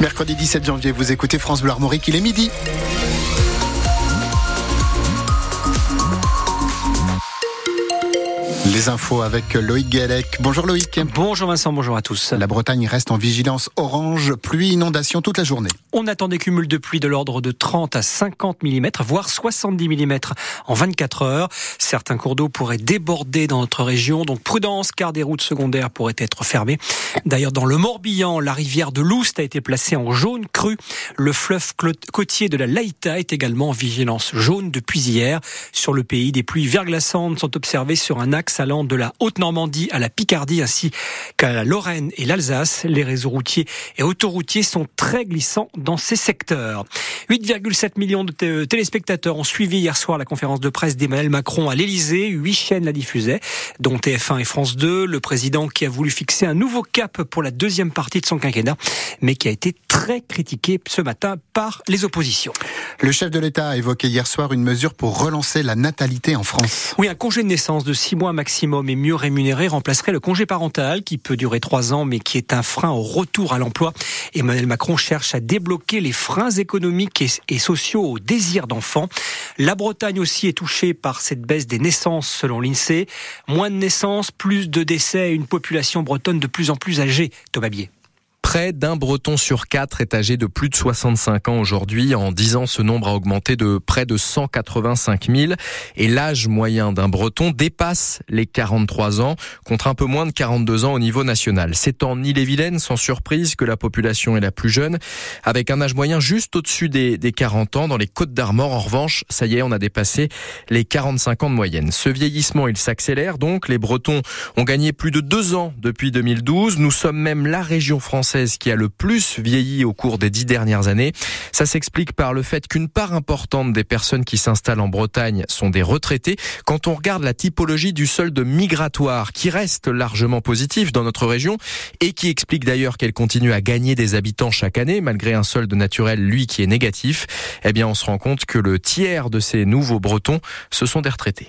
Mercredi 17 janvier, vous écoutez France Bleu Armorique, il est midi. Les infos avec Loïc Guélec. Bonjour Loïc. Bonjour Vincent, bonjour à tous. La Bretagne reste en vigilance orange, pluie, inondation toute la journée. On attend des cumuls de pluie de l'ordre de 30 à 50 mm, voire 70 mm en 24 heures. Certains cours d'eau pourraient déborder dans notre région, donc prudence car des routes secondaires pourraient être fermées. D'ailleurs, dans le Morbihan, la rivière de Loust a été placée en jaune cru. Le fleuve côtier de la Laïta est également en vigilance jaune depuis hier. Sur le pays, des pluies verglaçantes sont observées sur un axe allant de la Haute-Normandie à la Picardie ainsi qu'à la Lorraine et l'Alsace. Les réseaux routiers et autoroutiers sont très glissants dans ces secteurs. 8,7 millions de téléspectateurs ont suivi hier soir la conférence de presse d'Emmanuel Macron à l'Elysée. Huit chaînes la diffusaient, dont TF1 et France 2. Le président qui a voulu fixer un nouveau cap pour la deuxième partie de son quinquennat, mais qui a été très critiqué ce matin par les oppositions. Le chef de l'État a évoqué hier soir une mesure pour relancer la natalité en France. Oui, un congé de naissance de six mois maximum et mieux rémunéré remplacerait le congé parental qui peut durer trois ans mais qui est un frein au retour à l'emploi. Emmanuel Macron cherche à débloquer les freins économiques et sociaux au désir d'enfant. La Bretagne aussi est touchée par cette baisse des naissances selon l'INSEE. Moins de naissances, plus de décès et une population bretonne de plus en plus âgée. Thomas Bier. Près d'un Breton sur quatre est âgé de plus de 65 ans aujourd'hui. En 10 ans, ce nombre a augmenté de près de 185 000 et l'âge moyen d'un Breton dépasse les 43 ans contre un peu moins de 42 ans au niveau national. C'est en Ille-et-Vilaine, sans surprise, que la population est la plus jeune, avec un âge moyen juste au-dessus des, des 40 ans. Dans les Côtes d'Armor, en revanche, ça y est, on a dépassé les 45 ans de moyenne. Ce vieillissement, il s'accélère donc. Les Bretons ont gagné plus de deux ans depuis 2012. Nous sommes même la région française qui a le plus vieilli au cours des dix dernières années. Ça s'explique par le fait qu'une part importante des personnes qui s'installent en Bretagne sont des retraités. Quand on regarde la typologie du solde migratoire, qui reste largement positif dans notre région et qui explique d'ailleurs qu'elle continue à gagner des habitants chaque année, malgré un solde naturel, lui, qui est négatif, eh bien, on se rend compte que le tiers de ces nouveaux Bretons, ce sont des retraités.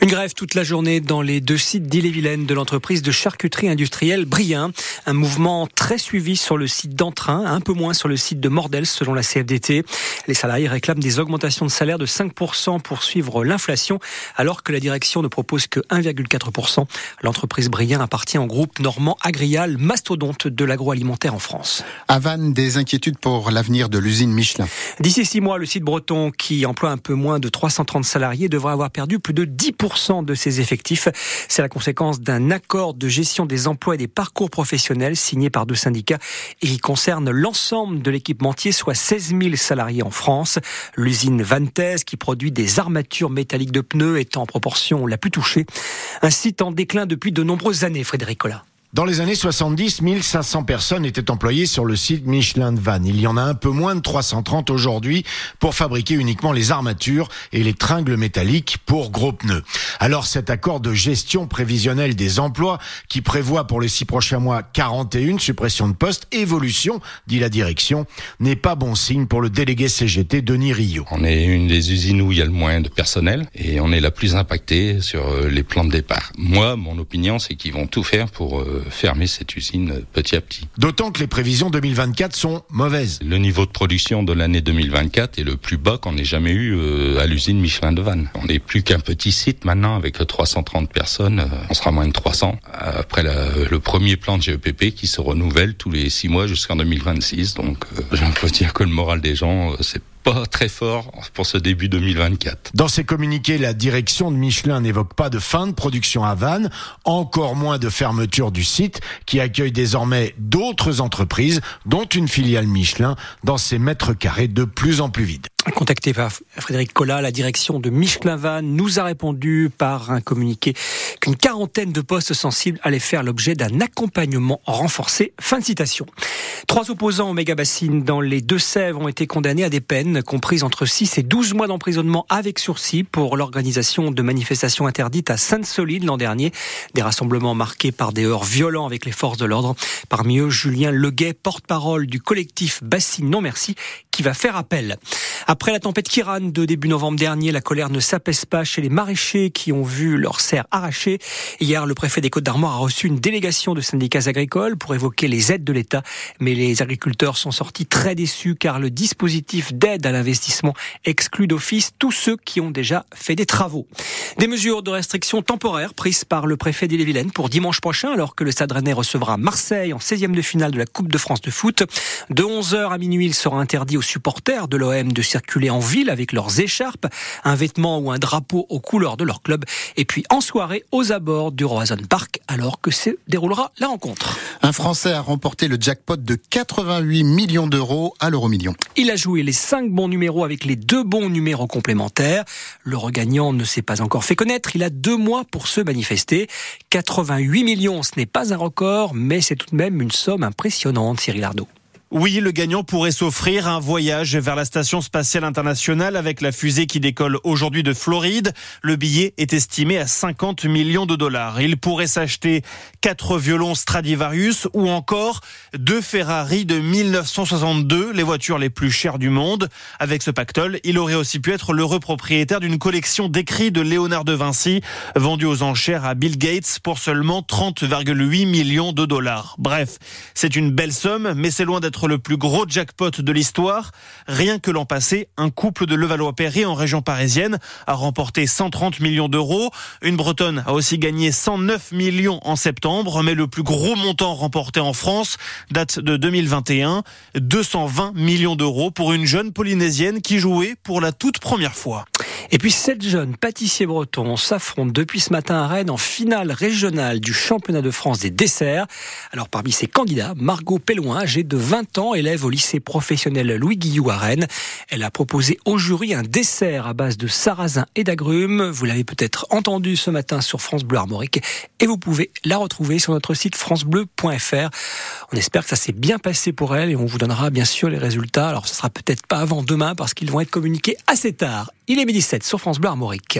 Une grève toute la journée dans les deux sites d'Ille-et-Vilaine de l'entreprise de charcuterie industrielle Brien. Un mouvement très suivi sur le site d'Entrain, un peu moins sur le site de Mordel selon la CFDT. Les salariés réclament des augmentations de salaire de 5% pour suivre l'inflation, alors que la direction ne propose que 1,4%. L'entreprise Brien appartient au groupe normand Agrial, mastodonte de l'agroalimentaire en France. À Vannes, des inquiétudes pour l'avenir de l'usine Michelin. D'ici six mois, le site breton, qui emploie un peu moins de 330 salariés, devrait avoir perdu plus de 10% de ses effectifs. C'est la conséquence d'un accord de gestion des emplois et des parcours professionnels signé par deux syndicats et qui concerne l'ensemble de l'équipementier, soit 16 000 salariés en France. L'usine Vantes, qui produit des armatures métalliques de pneus, est en proportion la plus touchée. Un site en déclin depuis de nombreuses années, Frédéric Collin. Dans les années 70, 1500 personnes étaient employées sur le site Michelin de Vannes. Il y en a un peu moins de 330 aujourd'hui pour fabriquer uniquement les armatures et les tringles métalliques pour gros pneus. Alors cet accord de gestion prévisionnelle des emplois qui prévoit pour les six prochains mois 41 suppressions de postes, évolution, dit la direction, n'est pas bon signe pour le délégué CGT Denis Rio. On est une des usines où il y a le moins de personnel et on est la plus impactée sur euh, les plans de départ. Moi, mon opinion, c'est qu'ils vont tout faire pour euh, fermer cette usine petit à petit. D'autant que les prévisions 2024 sont mauvaises. Le niveau de production de l'année 2024 est le plus bas qu'on ait jamais eu euh, à l'usine Michelin de Vannes. On n'est plus qu'un petit site maintenant avec 330 personnes. Euh, on sera moins de 300 après le premier plan de GEPP qui se renouvelle tous les six mois jusqu'en 2026. Donc, euh, je peux dire que le moral des gens, c'est pas très fort pour ce début 2024. Dans ses communiqués, la direction de Michelin n'évoque pas de fin de production à Vannes, encore moins de fermeture du site qui accueille désormais d'autres entreprises, dont une filiale Michelin, dans ses mètres carrés de plus en plus vides. Contacté par Frédéric Collat, la direction de Michelin Vannes nous a répondu par un communiqué qu'une quarantaine de postes sensibles allaient faire l'objet d'un accompagnement renforcé. Fin de citation. Trois opposants au méga bassine dans les Deux-Sèvres ont été condamnés à des peines comprises entre 6 et 12 mois d'emprisonnement avec sursis pour l'organisation de manifestations interdites à Sainte-Solide l'an dernier. Des rassemblements marqués par des heurts violents avec les forces de l'ordre. Parmi eux, Julien Leguet, porte-parole du collectif Bassine Non Merci, qui va faire appel. Après la tempête Kiran de début novembre dernier, la colère ne s'apaise pas chez les maraîchers qui ont vu leurs serres arrachées. Hier, le préfet des Côtes d'Armor a reçu une délégation de syndicats agricoles pour évoquer les aides de l'État. Les agriculteurs sont sortis très déçus car le dispositif d'aide à l'investissement exclut d'office tous ceux qui ont déjà fait des travaux. Des mesures de restriction temporaires prises par le préfet d'Ille-et-Vilaine pour dimanche prochain alors que le Stade Rennais recevra Marseille en 16e de finale de la Coupe de France de foot. De 11h à minuit, il sera interdit aux supporters de l'OM de circuler en ville avec leurs écharpes, un vêtement ou un drapeau aux couleurs de leur club. Et puis en soirée, aux abords du Roison Park, alors que se déroulera la rencontre. Un Français a remporté le jackpot de 88 millions d'euros à l'euro million. Il a joué les cinq bons numéros avec les deux bons numéros complémentaires. Le regagnant ne s'est pas encore fait connaître. Il a deux mois pour se manifester. 88 millions, ce n'est pas un record, mais c'est tout de même une somme impressionnante, Cyril Ardo. Oui, le gagnant pourrait s'offrir un voyage vers la station spatiale internationale avec la fusée qui décolle aujourd'hui de Floride. Le billet est estimé à 50 millions de dollars. Il pourrait s'acheter quatre violons Stradivarius ou encore deux Ferrari de 1962, les voitures les plus chères du monde. Avec ce pactole, il aurait aussi pu être l'heureux propriétaire d'une collection d'écrits de Léonard de Vinci vendue aux enchères à Bill Gates pour seulement 30,8 millions de dollars. Bref, c'est une belle somme, mais c'est loin d'être le plus gros jackpot de l'histoire. Rien que l'an passé, un couple de Levallois-Perret en région parisienne a remporté 130 millions d'euros. Une Bretonne a aussi gagné 109 millions en septembre, mais le plus gros montant remporté en France date de 2021, 220 millions d'euros pour une jeune polynésienne qui jouait pour la toute première fois. Et puis sept jeunes pâtissiers bretons s'affrontent depuis ce matin à Rennes en finale régionale du championnat de France des desserts. Alors parmi ces candidats, Margot Pelloin, âgée de 20 ans, élève au lycée professionnel Louis Guillou à Rennes. Elle a proposé au jury un dessert à base de sarrasin et d'agrumes. Vous l'avez peut-être entendu ce matin sur France Bleu Armorique et vous pouvez la retrouver sur notre site francebleu.fr. On espère que ça s'est bien passé pour elle et on vous donnera bien sûr les résultats. Alors ce sera peut-être pas avant demain parce qu'ils vont être communiqués assez tard. Il est midi 7 sur France Bleu Armorique.